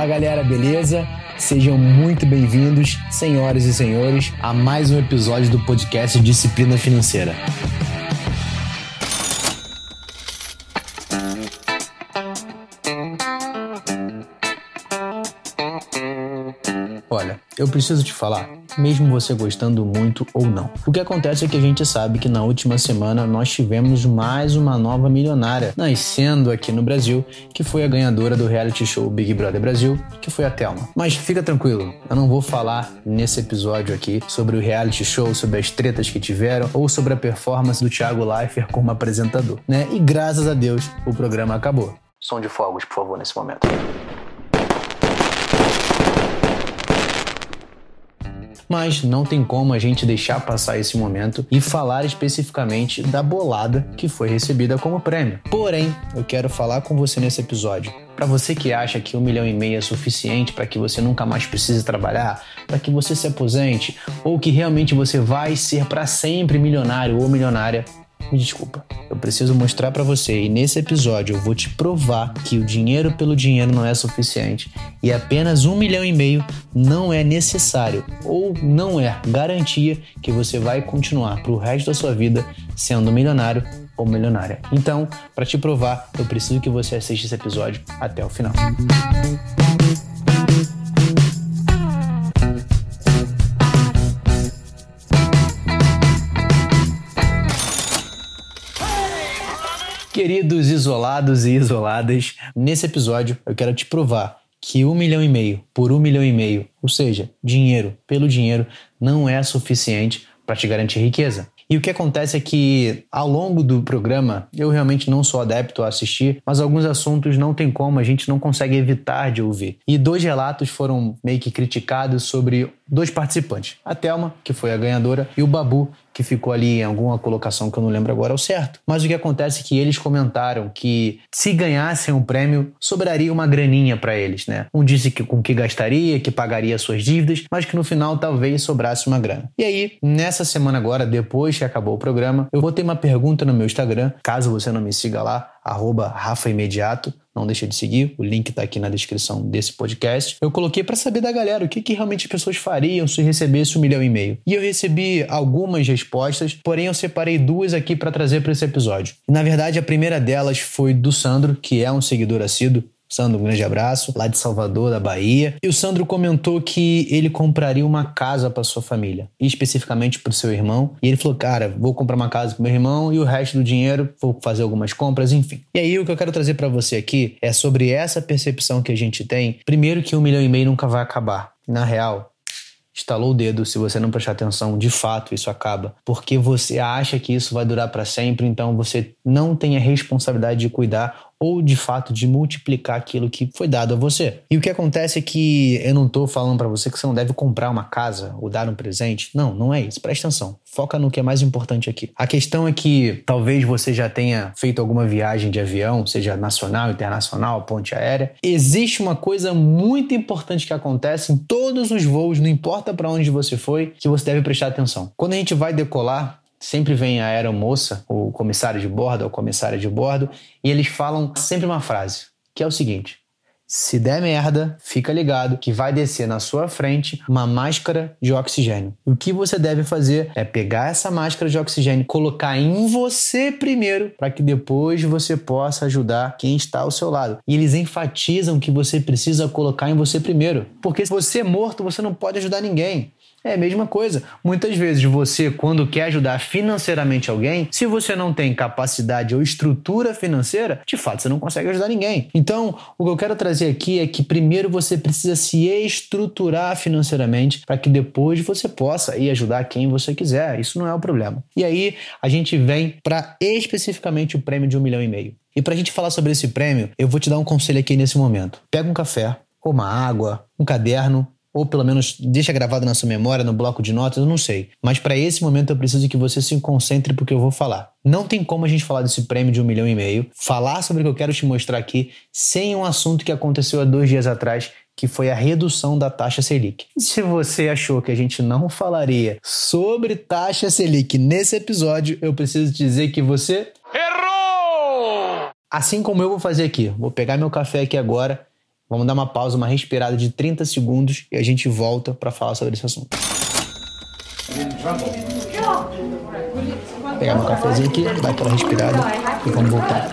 Fala galera, beleza? Sejam muito bem-vindos, senhoras e senhores, a mais um episódio do podcast Disciplina Financeira. Eu preciso te falar, mesmo você gostando muito ou não. O que acontece é que a gente sabe que na última semana nós tivemos mais uma nova milionária nascendo aqui no Brasil, que foi a ganhadora do reality show Big Brother Brasil, que foi a Thelma. Mas fica tranquilo, eu não vou falar nesse episódio aqui sobre o reality show, sobre as tretas que tiveram ou sobre a performance do Thiago Leifert como apresentador, né? E graças a Deus o programa acabou. Som de fogos, por favor, nesse momento. Mas não tem como a gente deixar passar esse momento e falar especificamente da bolada que foi recebida como prêmio. Porém, eu quero falar com você nesse episódio. Para você que acha que um milhão e meio é suficiente para que você nunca mais precise trabalhar, para que você se aposente, ou que realmente você vai ser para sempre milionário ou milionária, me desculpa. Eu preciso mostrar para você e nesse episódio eu vou te provar que o dinheiro pelo dinheiro não é suficiente e apenas um milhão e meio não é necessário ou não é garantia que você vai continuar para o resto da sua vida sendo milionário ou milionária. Então, para te provar, eu preciso que você assista esse episódio até o final. Queridos isolados e isoladas, nesse episódio eu quero te provar que um milhão e meio por um milhão e meio, ou seja, dinheiro pelo dinheiro, não é suficiente para te garantir riqueza. E o que acontece é que ao longo do programa, eu realmente não sou adepto a assistir, mas alguns assuntos não tem como, a gente não consegue evitar de ouvir. E dois relatos foram meio que criticados sobre dois participantes: a Thelma, que foi a ganhadora, e o Babu, que ficou ali em alguma colocação que eu não lembro agora ao certo. Mas o que acontece é que eles comentaram que se ganhassem um prêmio, sobraria uma graninha para eles, né? Um disse que com que gastaria, que pagaria suas dívidas, mas que no final talvez sobrasse uma grana. E aí, nessa semana agora, depois que acabou o programa, eu botei uma pergunta no meu Instagram, caso você não me siga lá, arroba Rafa Imediato. Não deixa de seguir, o link está aqui na descrição desse podcast. Eu coloquei para saber da galera o que, que realmente as pessoas fariam se recebesse um milhão e meio. E eu recebi algumas respostas, porém eu separei duas aqui para trazer para esse episódio. Na verdade, a primeira delas foi do Sandro, que é um seguidor assíduo Sandro, um grande abraço, lá de Salvador, da Bahia. E o Sandro comentou que ele compraria uma casa para sua família, e especificamente para o seu irmão. E ele falou: Cara, vou comprar uma casa para meu irmão e o resto do dinheiro vou fazer algumas compras, enfim. E aí o que eu quero trazer para você aqui é sobre essa percepção que a gente tem. Primeiro, que um milhão e meio nunca vai acabar. Na real, estalou o dedo, se você não prestar atenção, de fato isso acaba, porque você acha que isso vai durar para sempre, então você não tem a responsabilidade de cuidar ou de fato de multiplicar aquilo que foi dado a você. E o que acontece é que eu não estou falando para você que você não deve comprar uma casa ou dar um presente. Não, não é isso. Presta atenção. Foca no que é mais importante aqui. A questão é que talvez você já tenha feito alguma viagem de avião, seja nacional, internacional, ponte aérea. Existe uma coisa muito importante que acontece em todos os voos, não importa para onde você foi, que você deve prestar atenção. Quando a gente vai decolar, sempre vem a aeromoça, o comissário de bordo ou comissária de bordo, e eles falam sempre uma frase, que é o seguinte: se der merda, fica ligado que vai descer na sua frente uma máscara de oxigênio. O que você deve fazer é pegar essa máscara de oxigênio, colocar em você primeiro, para que depois você possa ajudar quem está ao seu lado. E eles enfatizam que você precisa colocar em você primeiro, porque se você é morto, você não pode ajudar ninguém. É a mesma coisa. Muitas vezes você, quando quer ajudar financeiramente alguém, se você não tem capacidade ou estrutura financeira, de fato você não consegue ajudar ninguém. Então, o que eu quero trazer aqui é que primeiro você precisa se estruturar financeiramente para que depois você possa ir ajudar quem você quiser. Isso não é o problema. E aí a gente vem para especificamente o prêmio de um milhão e meio. E para a gente falar sobre esse prêmio, eu vou te dar um conselho aqui nesse momento. Pega um café, ou uma água, um caderno ou pelo menos deixa gravado na sua memória, no bloco de notas, eu não sei. Mas para esse momento eu preciso que você se concentre porque eu vou falar. Não tem como a gente falar desse prêmio de um milhão e meio, falar sobre o que eu quero te mostrar aqui, sem um assunto que aconteceu há dois dias atrás, que foi a redução da taxa Selic. Se você achou que a gente não falaria sobre taxa Selic nesse episódio, eu preciso dizer que você errou! Assim como eu vou fazer aqui, vou pegar meu café aqui agora Vamos dar uma pausa, uma respirada de 30 segundos e a gente volta para falar sobre esse assunto. Vou pegar meu cafezinho aqui, dar aquela respirada e vamos voltar.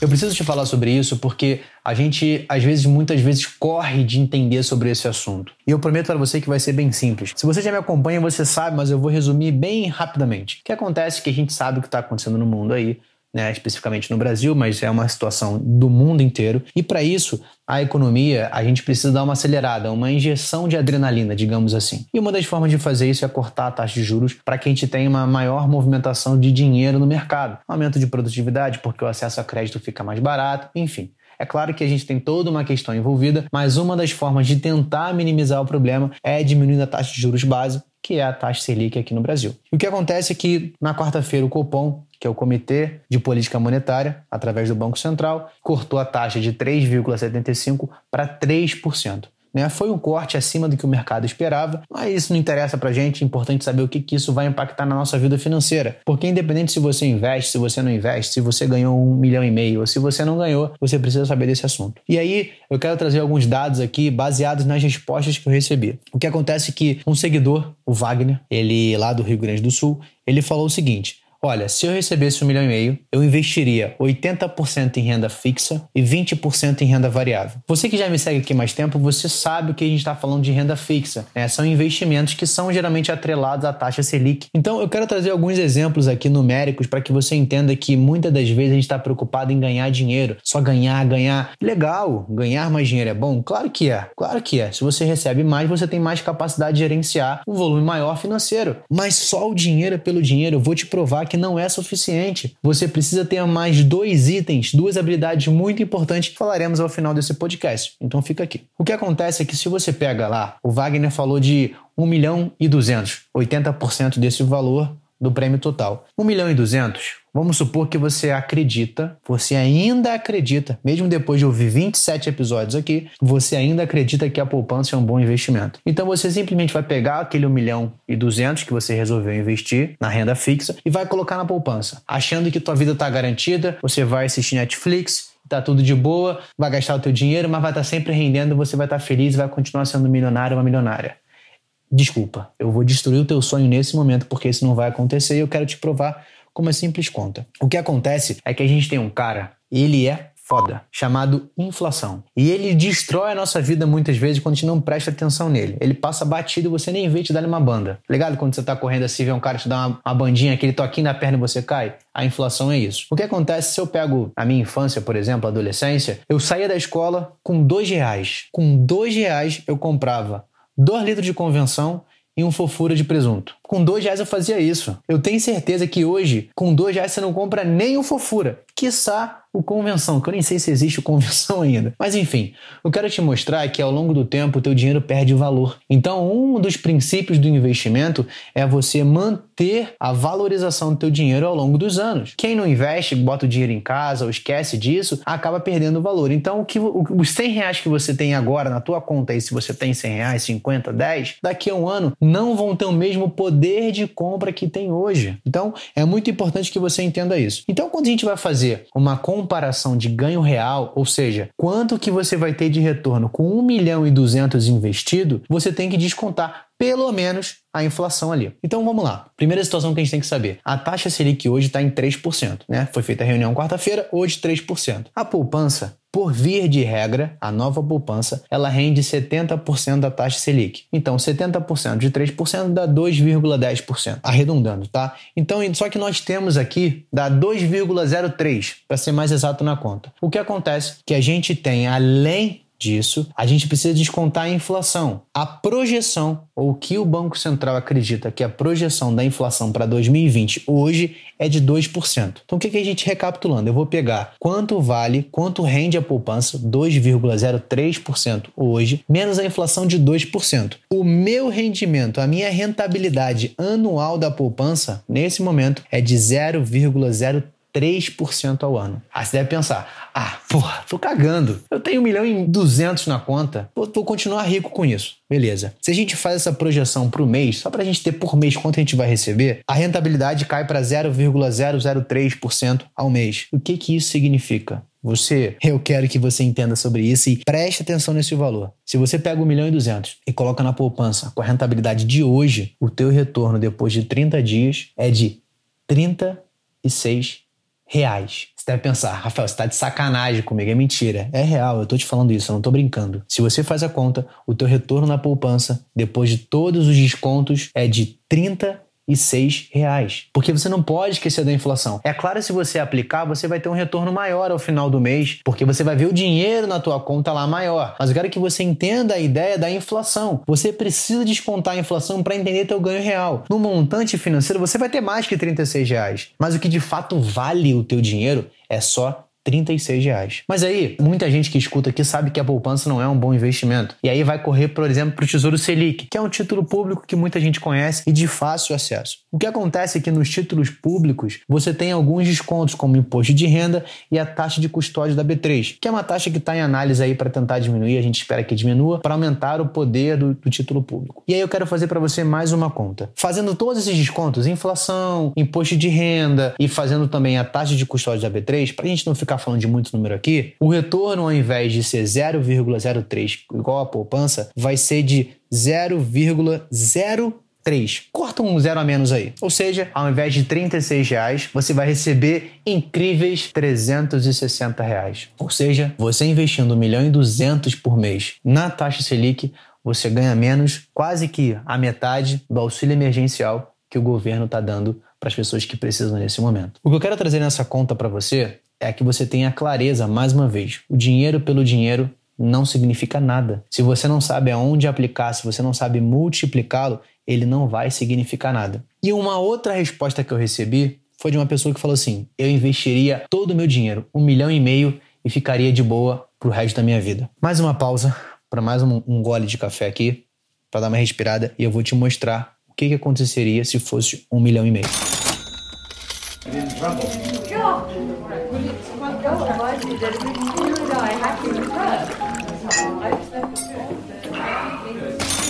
Eu preciso te falar sobre isso porque a gente, às vezes, muitas vezes, corre de entender sobre esse assunto. E eu prometo para você que vai ser bem simples. Se você já me acompanha, você sabe, mas eu vou resumir bem rapidamente. O que acontece é que a gente sabe o que está acontecendo no mundo aí né, especificamente no Brasil, mas é uma situação do mundo inteiro. E para isso, a economia, a gente precisa dar uma acelerada, uma injeção de adrenalina, digamos assim. E uma das formas de fazer isso é cortar a taxa de juros para que a gente tenha uma maior movimentação de dinheiro no mercado. Aumento de produtividade, porque o acesso a crédito fica mais barato, enfim. É claro que a gente tem toda uma questão envolvida, mas uma das formas de tentar minimizar o problema é diminuindo a taxa de juros base, que é a taxa Selic aqui no Brasil. O que acontece é que na quarta-feira o Copom que é o Comitê de Política Monetária, através do Banco Central, cortou a taxa de 3,75% para 3%. Né? Foi um corte acima do que o mercado esperava, mas isso não interessa para gente, é importante saber o que, que isso vai impactar na nossa vida financeira. Porque independente se você investe, se você não investe, se você ganhou um milhão e meio ou se você não ganhou, você precisa saber desse assunto. E aí eu quero trazer alguns dados aqui baseados nas respostas que eu recebi. O que acontece é que um seguidor, o Wagner, ele lá do Rio Grande do Sul, ele falou o seguinte: Olha, se eu recebesse um milhão e meio, eu investiria 80% em renda fixa e 20% em renda variável. Você que já me segue aqui mais tempo, você sabe o que a gente está falando de renda fixa. Né? São investimentos que são geralmente atrelados à taxa Selic. Então, eu quero trazer alguns exemplos aqui numéricos para que você entenda que muitas das vezes a gente está preocupado em ganhar dinheiro. Só ganhar, ganhar. Legal, ganhar mais dinheiro é bom? Claro que é, claro que é. Se você recebe mais, você tem mais capacidade de gerenciar um volume maior financeiro. Mas só o dinheiro é pelo dinheiro. Eu vou te provar que que não é suficiente. Você precisa ter mais dois itens, duas habilidades muito importantes que falaremos ao final desse podcast. Então fica aqui. O que acontece é que se você pega lá, o Wagner falou de 1 milhão e 200, 80% desse valor do prêmio total. 1 milhão e 200, vamos supor que você acredita, você ainda acredita, mesmo depois de ouvir 27 episódios aqui, você ainda acredita que a poupança é um bom investimento. Então você simplesmente vai pegar aquele 1 milhão e 200 que você resolveu investir na renda fixa e vai colocar na poupança, achando que tua vida está garantida, você vai assistir Netflix, tá tudo de boa, vai gastar o teu dinheiro, mas vai estar tá sempre rendendo, você vai estar tá feliz vai continuar sendo milionário ou uma milionária desculpa, eu vou destruir o teu sonho nesse momento porque isso não vai acontecer e eu quero te provar com uma simples conta. O que acontece é que a gente tem um cara, ele é foda, chamado inflação. E ele destrói a nossa vida muitas vezes quando a gente não presta atenção nele. Ele passa batido e você nem vê te dar uma banda. Ligado? Quando você tá correndo assim, vê um cara te dar uma, uma bandinha, aquele toquinho na perna e você cai? A inflação é isso. O que acontece se eu pego a minha infância, por exemplo, adolescência, eu saía da escola com dois reais. Com dois reais eu comprava 2 litros de convenção e um fofura de presunto. Com dois reais eu fazia isso. Eu tenho certeza que hoje, com dois reais, você não compra nem o fofura. Quiçá o convenção, que eu nem sei se existe o convenção ainda. Mas enfim, eu quero te mostrar que ao longo do tempo o teu dinheiro perde valor. Então, um dos princípios do investimento é você manter a valorização do teu dinheiro ao longo dos anos. Quem não investe, bota o dinheiro em casa ou esquece disso, acaba perdendo valor. Então, o que, os 100 reais que você tem agora na tua conta aí, se você tem 100 reais, 50, 10, daqui a um ano não vão ter o mesmo poder de compra que tem hoje. Então, é muito importante que você entenda isso. Então, quando a gente vai fazer uma comparação de ganho real, ou seja, quanto que você vai ter de retorno com 1 milhão e 200 investido, você tem que descontar pelo menos a inflação ali. Então vamos lá. Primeira situação que a gente tem que saber. A taxa Selic hoje está em 3%, né? Foi feita a reunião quarta-feira, hoje 3%. A poupança por via de regra, a nova poupança, ela rende 70% da taxa Selic. Então, 70% de 3% dá 2,10%, arredondando, tá? Então, só que nós temos aqui dá 2,03 para ser mais exato na conta. O que acontece que a gente tem além disso, a gente precisa descontar a inflação. A projeção, ou que o Banco Central acredita que a projeção da inflação para 2020 hoje é de 2%. Então o que, que a gente recapitulando? Eu vou pegar quanto vale, quanto rende a poupança, 2,03% hoje, menos a inflação de 2%. O meu rendimento, a minha rentabilidade anual da poupança, nesse momento, é de 0,03%. 3% ao ano. Aí você deve pensar, ah, porra, tô cagando. Eu tenho 1 milhão e 200 na conta, vou, vou continuar rico com isso. Beleza. Se a gente faz essa projeção para o mês, só para a gente ter por mês quanto a gente vai receber, a rentabilidade cai para 0,003% ao mês. O que, que isso significa? Você, eu quero que você entenda sobre isso e preste atenção nesse valor. Se você pega 1 milhão e 200 e coloca na poupança com a rentabilidade de hoje, o teu retorno depois de 30 dias é de 36 reais. Você deve pensar, Rafael, você está de sacanagem comigo, é mentira. É real, eu estou te falando isso, eu não estou brincando. Se você faz a conta, o teu retorno na poupança, depois de todos os descontos, é de 30 e seis reais. Porque você não pode esquecer da inflação. É claro, se você aplicar, você vai ter um retorno maior ao final do mês, porque você vai ver o dinheiro na tua conta lá maior. Mas eu quero que você entenda a ideia da inflação. Você precisa descontar a inflação para entender teu ganho real. No montante financeiro, você vai ter mais que 36 reais. Mas o que de fato vale o teu dinheiro é só 36 reais. Mas aí, muita gente que escuta aqui sabe que a poupança não é um bom investimento. E aí vai correr, por exemplo, para o Tesouro Selic, que é um título público que muita gente conhece e de fácil acesso. O que acontece é que nos títulos públicos você tem alguns descontos, como imposto de renda e a taxa de custódia da B3, que é uma taxa que está em análise aí para tentar diminuir, a gente espera que diminua, para aumentar o poder do, do título público. E aí eu quero fazer para você mais uma conta. Fazendo todos esses descontos, inflação, imposto de renda e fazendo também a taxa de custódia da B3, para a gente não ficar falando de muito número aqui, o retorno, ao invés de ser 0,03 igual a poupança, vai ser de 0,03. Corta um zero a menos aí. Ou seja, ao invés de 36 reais, você vai receber incríveis 360 reais. Ou seja, você investindo 1 milhão e 200 por mês na taxa Selic, você ganha menos, quase que a metade do auxílio emergencial que o governo está dando para as pessoas que precisam nesse momento. O que eu quero trazer nessa conta para você é que você tenha clareza, mais uma vez. O dinheiro pelo dinheiro não significa nada. Se você não sabe aonde aplicar, se você não sabe multiplicá-lo, ele não vai significar nada. E uma outra resposta que eu recebi foi de uma pessoa que falou assim: eu investiria todo o meu dinheiro, um milhão e meio, e ficaria de boa pro resto da minha vida. Mais uma pausa para mais um, um, gole de café aqui, para dar uma respirada, e eu vou te mostrar o que, que aconteceria se fosse um milhão e meio. Get in trouble. God! You and I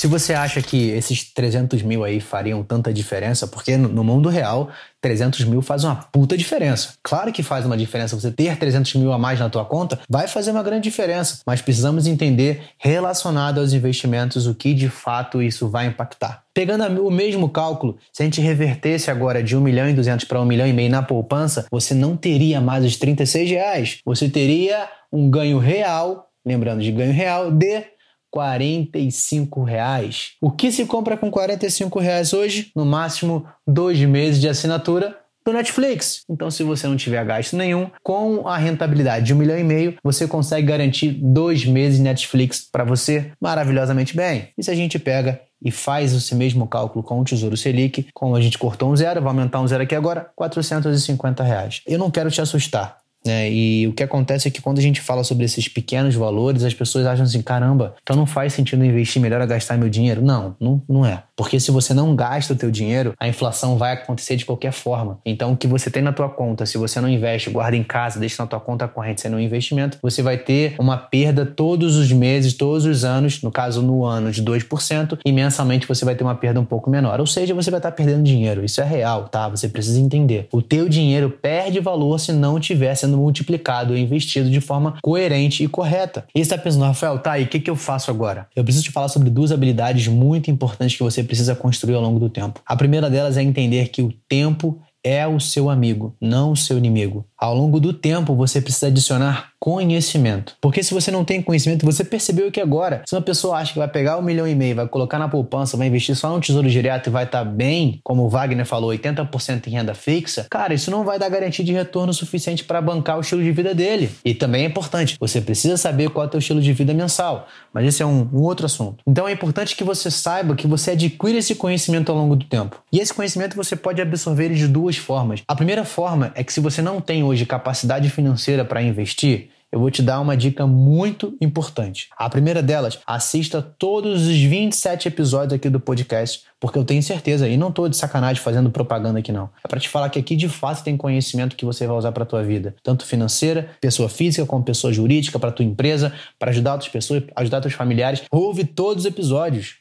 Se você acha que esses 300 mil aí fariam tanta diferença, porque no mundo real 300 mil faz uma puta diferença. Claro que faz uma diferença você ter 300 mil a mais na tua conta, vai fazer uma grande diferença, mas precisamos entender relacionado aos investimentos o que de fato isso vai impactar. Pegando o mesmo cálculo, se a gente revertesse agora de 1 milhão e 200 para 1 milhão e meio na poupança, você não teria mais os 36 reais, você teria um ganho real, lembrando de ganho real, de 45 reais. O que se compra com 45 reais hoje? No máximo dois meses de assinatura do Netflix. Então, se você não tiver gasto nenhum, com a rentabilidade de um milhão e meio, você consegue garantir dois meses de Netflix para você maravilhosamente bem. E se a gente pega e faz esse mesmo cálculo com o Tesouro Selic, como a gente cortou um zero, vai aumentar um zero aqui agora, 450 reais. Eu não quero te assustar, né? E o que acontece é que quando a gente fala sobre esses pequenos valores, as pessoas acham assim: caramba, então não faz sentido investir, melhor a gastar meu dinheiro. Não, não, não é. Porque se você não gasta o teu dinheiro, a inflação vai acontecer de qualquer forma. Então, o que você tem na tua conta, se você não investe, guarda em casa, deixa na tua conta corrente sendo um investimento, você vai ter uma perda todos os meses, todos os anos, no caso no ano de 2%, e mensalmente você vai ter uma perda um pouco menor. Ou seja, você vai estar perdendo dinheiro. Isso é real, tá? Você precisa entender. O teu dinheiro perde valor se não estiver sendo multiplicado e investido de forma coerente e correta. E você está pensando, Rafael, tá aí, o que, que eu faço agora? Eu preciso te falar sobre duas habilidades muito importantes que você precisa construir ao longo do tempo. A primeira delas é entender que o tempo é o seu amigo, não o seu inimigo. Ao longo do tempo, você precisa adicionar conhecimento. Porque se você não tem conhecimento, você percebeu que agora, se uma pessoa acha que vai pegar um milhão e meio, vai colocar na poupança, vai investir só no tesouro direto e vai estar tá bem, como o Wagner falou, 80% em renda fixa, cara, isso não vai dar garantia de retorno suficiente para bancar o estilo de vida dele. E também é importante, você precisa saber qual é o teu estilo de vida mensal. Mas esse é um, um outro assunto. Então é importante que você saiba que você adquire esse conhecimento ao longo do tempo. E esse conhecimento você pode absorver de duas formas. A primeira forma é que se você não tem hoje capacidade financeira para investir, eu vou te dar uma dica muito importante. A primeira delas, assista todos os 27 episódios aqui do podcast, porque eu tenho certeza, e não estou de sacanagem fazendo propaganda aqui não. É para te falar que aqui de fato tem conhecimento que você vai usar para tua vida, tanto financeira, pessoa física como pessoa jurídica, para tua empresa, para ajudar outras pessoas, ajudar teus familiares. Ouve todos os episódios.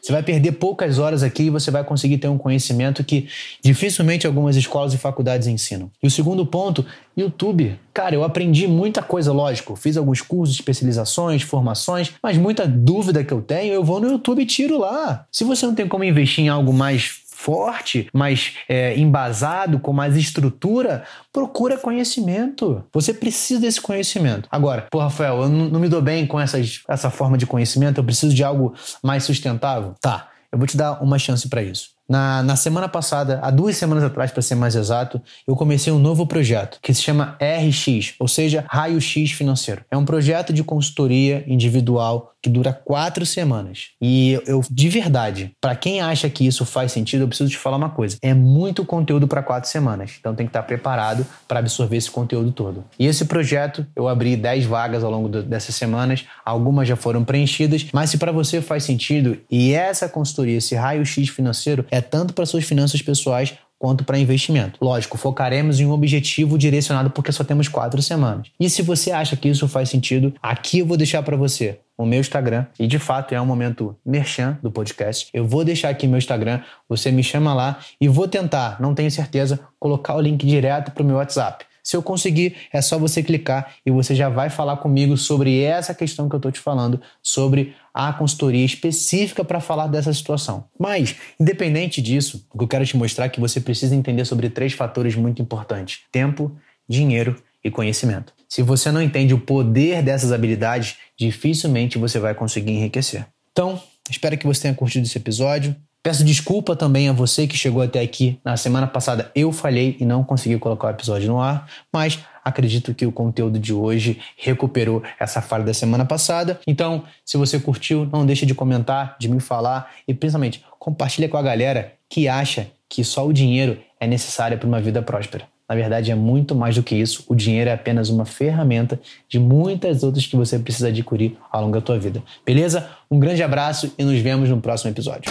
Você vai perder poucas horas aqui e você vai conseguir ter um conhecimento que dificilmente algumas escolas e faculdades ensinam. E o segundo ponto, YouTube. Cara, eu aprendi muita coisa, lógico. Fiz alguns cursos, especializações, formações, mas muita dúvida que eu tenho, eu vou no YouTube e tiro lá. Se você não tem como investir em algo mais forte, mais é, embasado, com mais estrutura, procura conhecimento. Você precisa desse conhecimento. Agora, pô, Rafael, eu não, me dou bem com essas, essa forma de conhecimento, eu preciso de algo mais sustentável. Tá, eu vou te dar uma chance para isso. Na, na semana passada, há duas semanas atrás, para ser mais exato, eu comecei um novo projeto que se chama RX, ou seja, Raio X Financeiro. É um projeto de consultoria individual que dura quatro semanas. E eu, de verdade, para quem acha que isso faz sentido, eu preciso te falar uma coisa: é muito conteúdo para quatro semanas. Então tem que estar preparado para absorver esse conteúdo todo. E esse projeto, eu abri 10 vagas ao longo do, dessas semanas, algumas já foram preenchidas, mas se para você faz sentido e essa consultoria, esse raio X financeiro, é tanto para suas finanças pessoais quanto para investimento. Lógico, focaremos em um objetivo direcionado porque só temos quatro semanas. E se você acha que isso faz sentido, aqui eu vou deixar para você o meu Instagram. E de fato é um momento merchan do podcast. Eu vou deixar aqui meu Instagram, você me chama lá e vou tentar, não tenho certeza, colocar o link direto para o meu WhatsApp. Se eu conseguir, é só você clicar e você já vai falar comigo sobre essa questão que eu estou te falando, sobre a consultoria específica para falar dessa situação. Mas, independente disso, o que eu quero te mostrar é que você precisa entender sobre três fatores muito importantes: tempo, dinheiro e conhecimento. Se você não entende o poder dessas habilidades, dificilmente você vai conseguir enriquecer. Então, espero que você tenha curtido esse episódio. Peço desculpa também a você que chegou até aqui. Na semana passada eu falhei e não consegui colocar o episódio no ar, mas acredito que o conteúdo de hoje recuperou essa falha da semana passada. Então, se você curtiu, não deixe de comentar, de me falar e principalmente compartilha com a galera que acha que só o dinheiro é necessário para uma vida próspera. Na verdade, é muito mais do que isso. O dinheiro é apenas uma ferramenta de muitas outras que você precisa adquirir ao longo da tua vida. Beleza? Um grande abraço e nos vemos no próximo episódio.